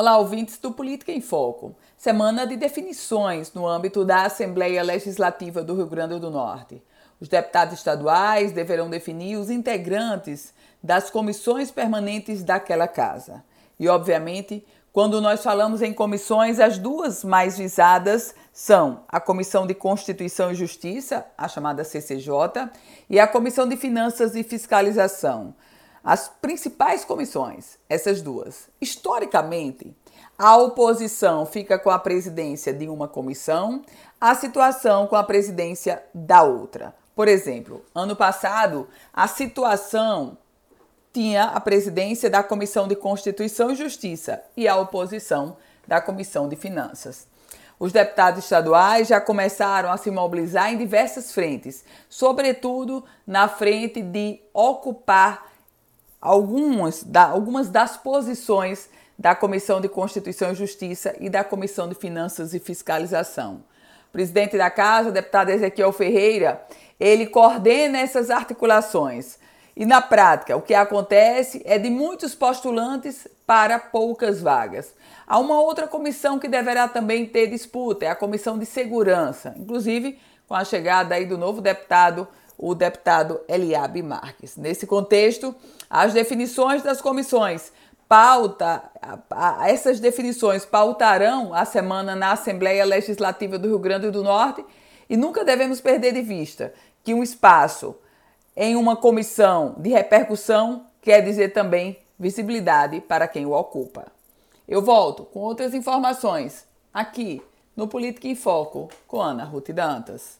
Olá, ouvintes do Política em Foco. Semana de definições no âmbito da Assembleia Legislativa do Rio Grande do Norte. Os deputados estaduais deverão definir os integrantes das comissões permanentes daquela casa. E, obviamente, quando nós falamos em comissões, as duas mais visadas são a Comissão de Constituição e Justiça, a chamada CCJ, e a Comissão de Finanças e Fiscalização, as principais comissões, essas duas. Historicamente, a oposição fica com a presidência de uma comissão, a situação com a presidência da outra. Por exemplo, ano passado, a situação tinha a presidência da Comissão de Constituição e Justiça e a oposição da Comissão de Finanças. Os deputados estaduais já começaram a se mobilizar em diversas frentes, sobretudo na frente de ocupar algumas, da, algumas das posições da Comissão de Constituição e Justiça e da Comissão de Finanças e Fiscalização. O presidente da Casa, o deputado Ezequiel Ferreira, ele coordena essas articulações. E na prática, o que acontece é de muitos postulantes para poucas vagas. Há uma outra comissão que deverá também ter disputa, é a Comissão de Segurança, inclusive com a chegada aí do novo deputado o deputado Eliabe Marques. Nesse contexto, as definições das comissões pauta, essas definições pautarão a semana na Assembleia Legislativa do Rio Grande do Norte e nunca devemos perder de vista que um espaço em uma comissão de repercussão quer dizer também visibilidade para quem o ocupa. Eu volto com outras informações aqui no Política em Foco com Ana Ruth Dantas.